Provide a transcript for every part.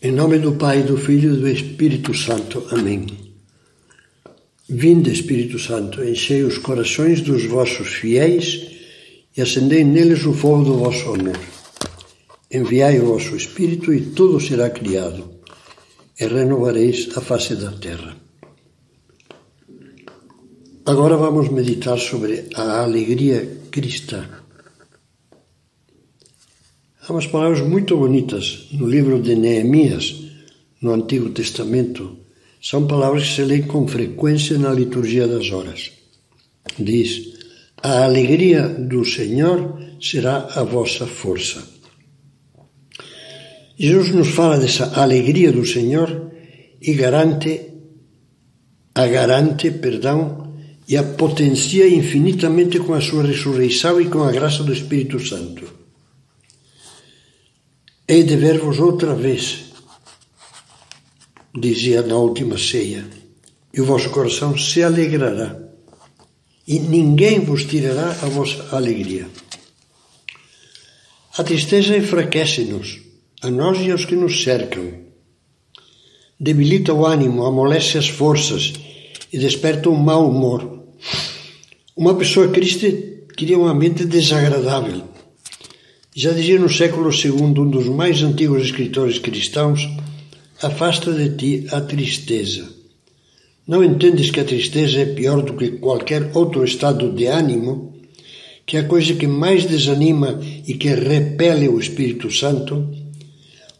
Em nome do Pai, do Filho e do Espírito Santo. Amém. Vinde, Espírito Santo, enchei os corações dos vossos fiéis e acendei neles o fogo do vosso amor. Enviai o vosso Espírito e tudo será criado, e renovareis a face da terra. Agora vamos meditar sobre a alegria cristã. Há umas palavras muito bonitas no livro de Neemias, no Antigo Testamento. São palavras que se lêem com frequência na liturgia das horas. Diz: A alegria do Senhor será a vossa força. Jesus nos fala dessa alegria do Senhor e garante, a garante, perdão, e a potencia infinitamente com a sua ressurreição e com a graça do Espírito Santo. Hei de ver-vos outra vez, dizia na última ceia, e o vosso coração se alegrará, e ninguém vos tirará a vossa alegria. A tristeza enfraquece-nos, a nós e aos que nos cercam. Debilita o ânimo, amolece as forças e desperta um mau humor. Uma pessoa triste cria um ambiente desagradável já dizia no século II um dos mais antigos escritores cristãos: Afasta de ti a tristeza. Não entendes que a tristeza é pior do que qualquer outro estado de ânimo? Que é a coisa que mais desanima e que repele o Espírito Santo?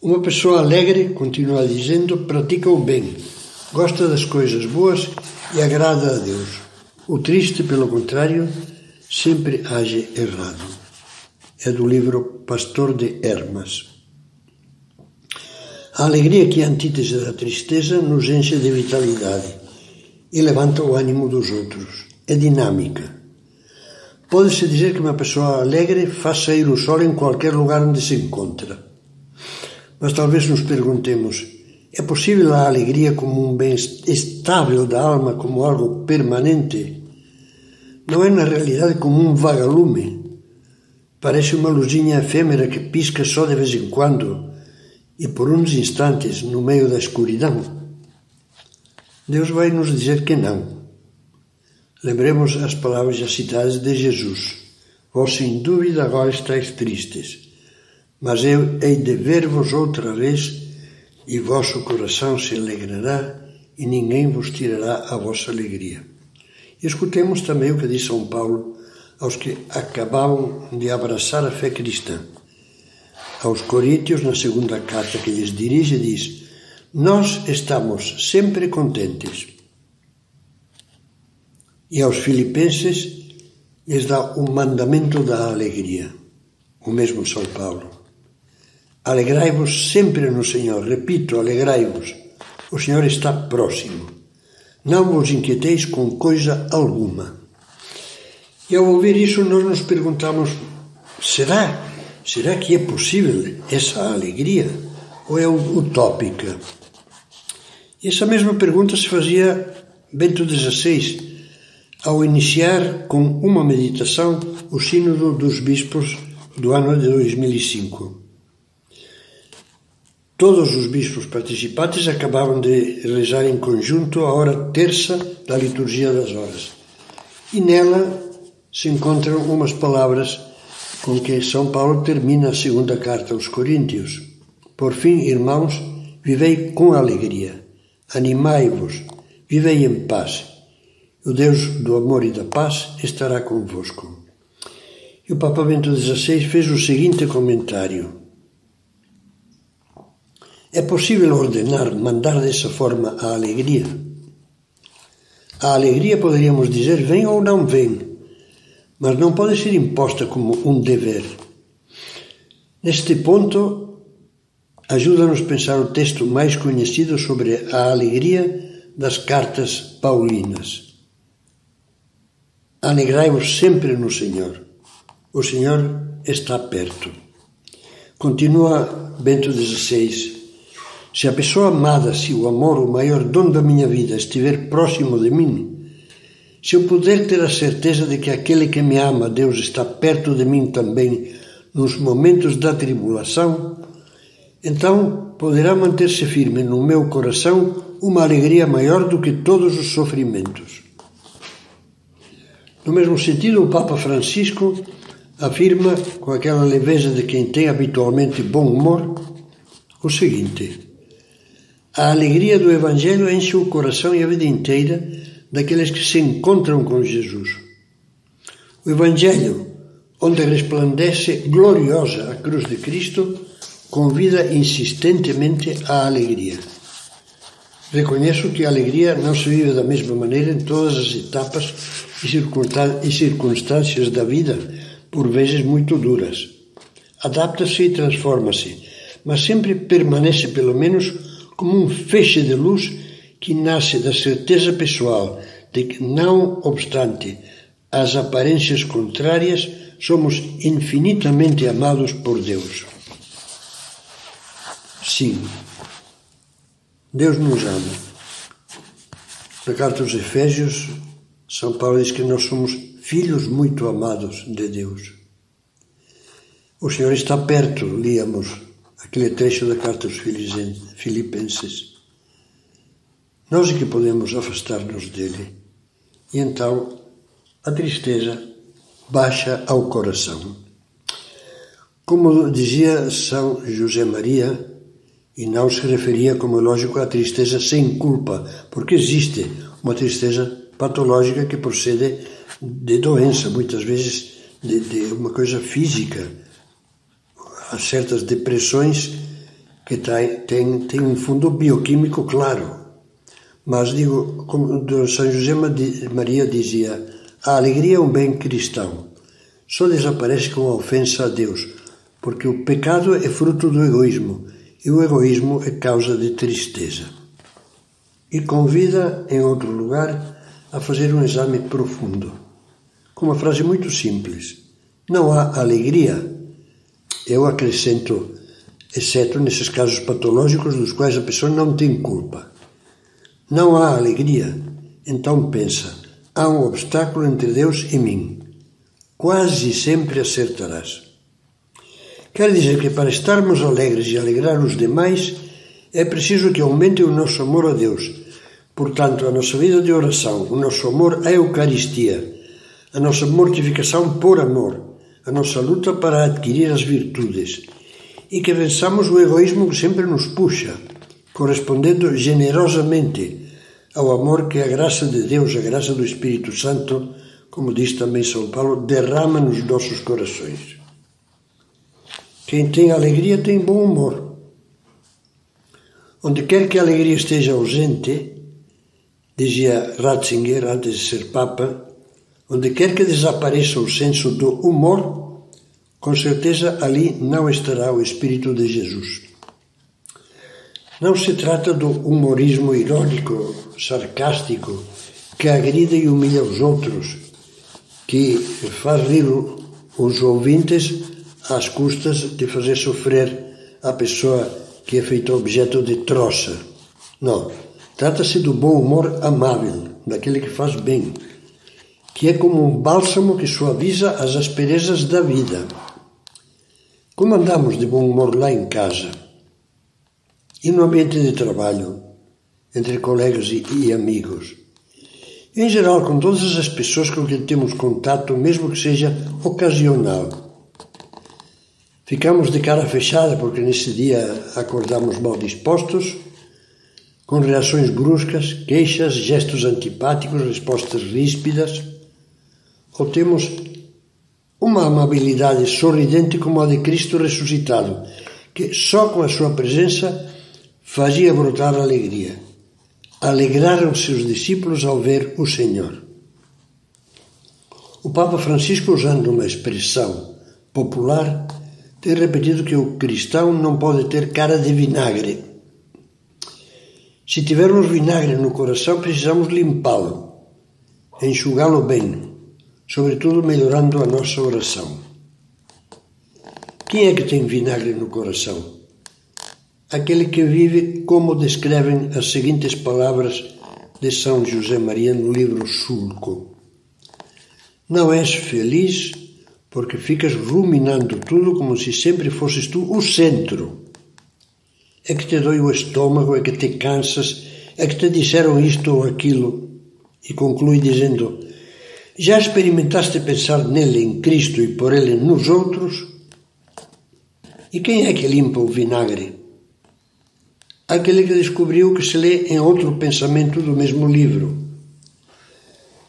Uma pessoa alegre, continua dizendo, pratica o bem, gosta das coisas boas e agrada a Deus. O triste, pelo contrário, sempre age errado é do livro Pastor de Hermas. A alegria que é a antítese da tristeza nos enche de vitalidade e levanta o ânimo dos outros. É dinâmica. Pode-se dizer que uma pessoa alegre faz sair o sol em qualquer lugar onde se encontra. Mas talvez nos perguntemos: é possível a alegria como um bem estável da alma, como algo permanente? Não é na realidade como um vagalume Parece uma luzinha efêmera que pisca só de vez em quando e por uns instantes no meio da escuridão. Deus vai nos dizer que não. Lembremos as palavras já citadas de Jesus. Vós sem dúvida agora estáis tristes, mas eu hei de ver-vos outra vez e vosso coração se alegrará e ninguém vos tirará a vossa alegria. E escutemos também o que diz São Paulo aos que acabavam de abraçar a fé cristã. Aos Coríntios, na segunda carta que lhes dirige, diz: Nós estamos sempre contentes. E aos Filipenses lhes dá o mandamento da alegria, o mesmo São Paulo. Alegrai-vos sempre no Senhor, repito, alegrai-vos. O Senhor está próximo. Não vos inquieteis com coisa alguma. E ao ouvir isso, nós nos perguntamos: será? Será que é possível essa alegria? Ou é utópica? E essa mesma pergunta se fazia Bento XVI ao iniciar com uma meditação o Sínodo dos Bispos do ano de 2005. Todos os bispos participantes acabavam de rezar em conjunto a hora terça da liturgia das horas. E nela se encontram umas palavras com que São Paulo termina a segunda carta aos Coríntios. Por fim, irmãos, vivei com alegria, animai-vos, vivei em paz. O Deus do amor e da paz estará convosco. E o Papa Bento XVI fez o seguinte comentário: É possível ordenar, mandar dessa forma a alegria? A alegria, poderíamos dizer, vem ou não vem, mas não pode ser imposta como um dever. Neste ponto, ajuda-nos a pensar o texto mais conhecido sobre a alegria das cartas paulinas. Alegrai-vos sempre no Senhor. O Senhor está perto. Continua Bento XVI. Se a pessoa amada, se o amor, o maior dom da minha vida, estiver próximo de mim, se eu puder ter a certeza de que aquele que me ama, Deus, está perto de mim também nos momentos da tribulação, então poderá manter-se firme no meu coração uma alegria maior do que todos os sofrimentos. No mesmo sentido, o Papa Francisco afirma, com aquela leveza de quem tem habitualmente bom humor, o seguinte: A alegria do Evangelho enche o coração e a vida inteira daqueles que se encontram com Jesus. O Evangelho, onde resplandece gloriosa a cruz de Cristo, convida insistentemente à alegria. Reconheço que a alegria não se vive da mesma maneira em todas as etapas e circunstâncias da vida, por vezes muito duras. Adapta-se e transforma-se, mas sempre permanece, pelo menos, como um feixe de luz que nasce da certeza pessoal de que, não obstante as aparências contrárias, somos infinitamente amados por Deus. Sim, Deus nos ama. Na carta aos Efésios, São Paulo diz que nós somos filhos muito amados de Deus. O Senhor está perto, líamos aquele trecho da carta aos Filipenses. Nós é que podemos afastar-nos dele. E então a tristeza baixa ao coração. Como dizia São José Maria, e não se referia, como é lógico, à tristeza sem culpa, porque existe uma tristeza patológica que procede de doença, muitas vezes de, de uma coisa física. Há certas depressões que têm, têm um fundo bioquímico claro. Mas digo, como São José Maria dizia, a alegria é um bem cristão. Só desaparece com a ofensa a Deus, porque o pecado é fruto do egoísmo e o egoísmo é causa de tristeza. E convida, em outro lugar, a fazer um exame profundo, com uma frase muito simples: Não há alegria. Eu acrescento, exceto nesses casos patológicos dos quais a pessoa não tem culpa. Não há alegria. Então pensa: há um obstáculo entre Deus e mim. Quase sempre acertarás. Quer dizer que para estarmos alegres e alegrar os demais, é preciso que aumente o nosso amor a Deus. Portanto, a nossa vida de oração, o nosso amor à Eucaristia, a nossa mortificação por amor, a nossa luta para adquirir as virtudes e que vençamos o egoísmo que sempre nos puxa, correspondendo generosamente ao amor que a graça de Deus, a graça do Espírito Santo, como diz também São Paulo, derrama nos nossos corações. Quem tem alegria tem bom humor. Onde quer que a alegria esteja ausente, dizia Ratzinger antes de ser Papa, onde quer que desapareça o senso do humor, com certeza ali não estará o Espírito de Jesus. Não se trata do humorismo irônico, sarcástico, que agride e humilha os outros, que faz rir os ouvintes às custas de fazer sofrer a pessoa que é feita objeto de troça. Não. Trata-se do bom humor amável, daquele que faz bem, que é como um bálsamo que suaviza as asperezas da vida. Como andamos de bom humor lá em casa? E no ambiente de trabalho, entre colegas e, e amigos? em geral, com todas as pessoas com quem temos contato, mesmo que seja ocasional. Ficamos de cara fechada porque nesse dia acordamos mal dispostos, com reações bruscas, queixas, gestos antipáticos, respostas ríspidas, ou temos uma amabilidade sorridente como a de Cristo ressuscitado, que só com a sua presença fazia brotar alegria. Alegraram-se os discípulos ao ver o Senhor. O Papa Francisco, usando uma expressão popular, tem repetido que o cristão não pode ter cara de vinagre. Se tivermos vinagre no coração, precisamos limpá-lo, enxugá-lo bem, sobretudo melhorando a nossa oração. Quem é que tem vinagre no coração? Aquele que vive como descrevem as seguintes palavras de São José Maria no livro Sulco. Não és feliz porque ficas ruminando tudo como se sempre fosses tu o centro. É que te dói o estômago, é que te cansas, é que te disseram isto ou aquilo. E conclui dizendo: Já experimentaste pensar nele, em Cristo e por ele nos outros? E quem é que limpa o vinagre? Aquele que descobriu que se lê em outro pensamento do mesmo livro.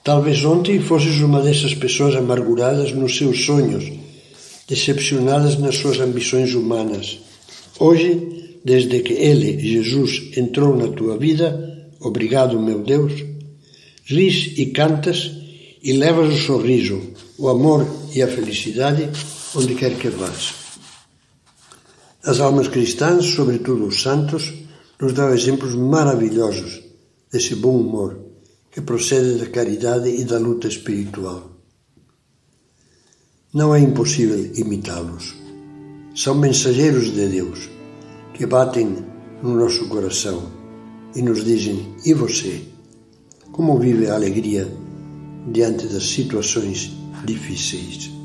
Talvez ontem fosses uma dessas pessoas amarguradas nos seus sonhos, decepcionadas nas suas ambições humanas. Hoje, desde que Ele, Jesus, entrou na tua vida, obrigado, meu Deus, ris e cantas e levas o sorriso, o amor e a felicidade onde quer que vás. As almas cristãs, sobretudo os santos, nos dão exemplos maravilhosos desse bom humor que procede da caridade e da luta espiritual. Não é impossível imitá-los. São mensageiros de Deus que batem no nosso coração e nos dizem: E você? Como vive a alegria diante das situações difíceis?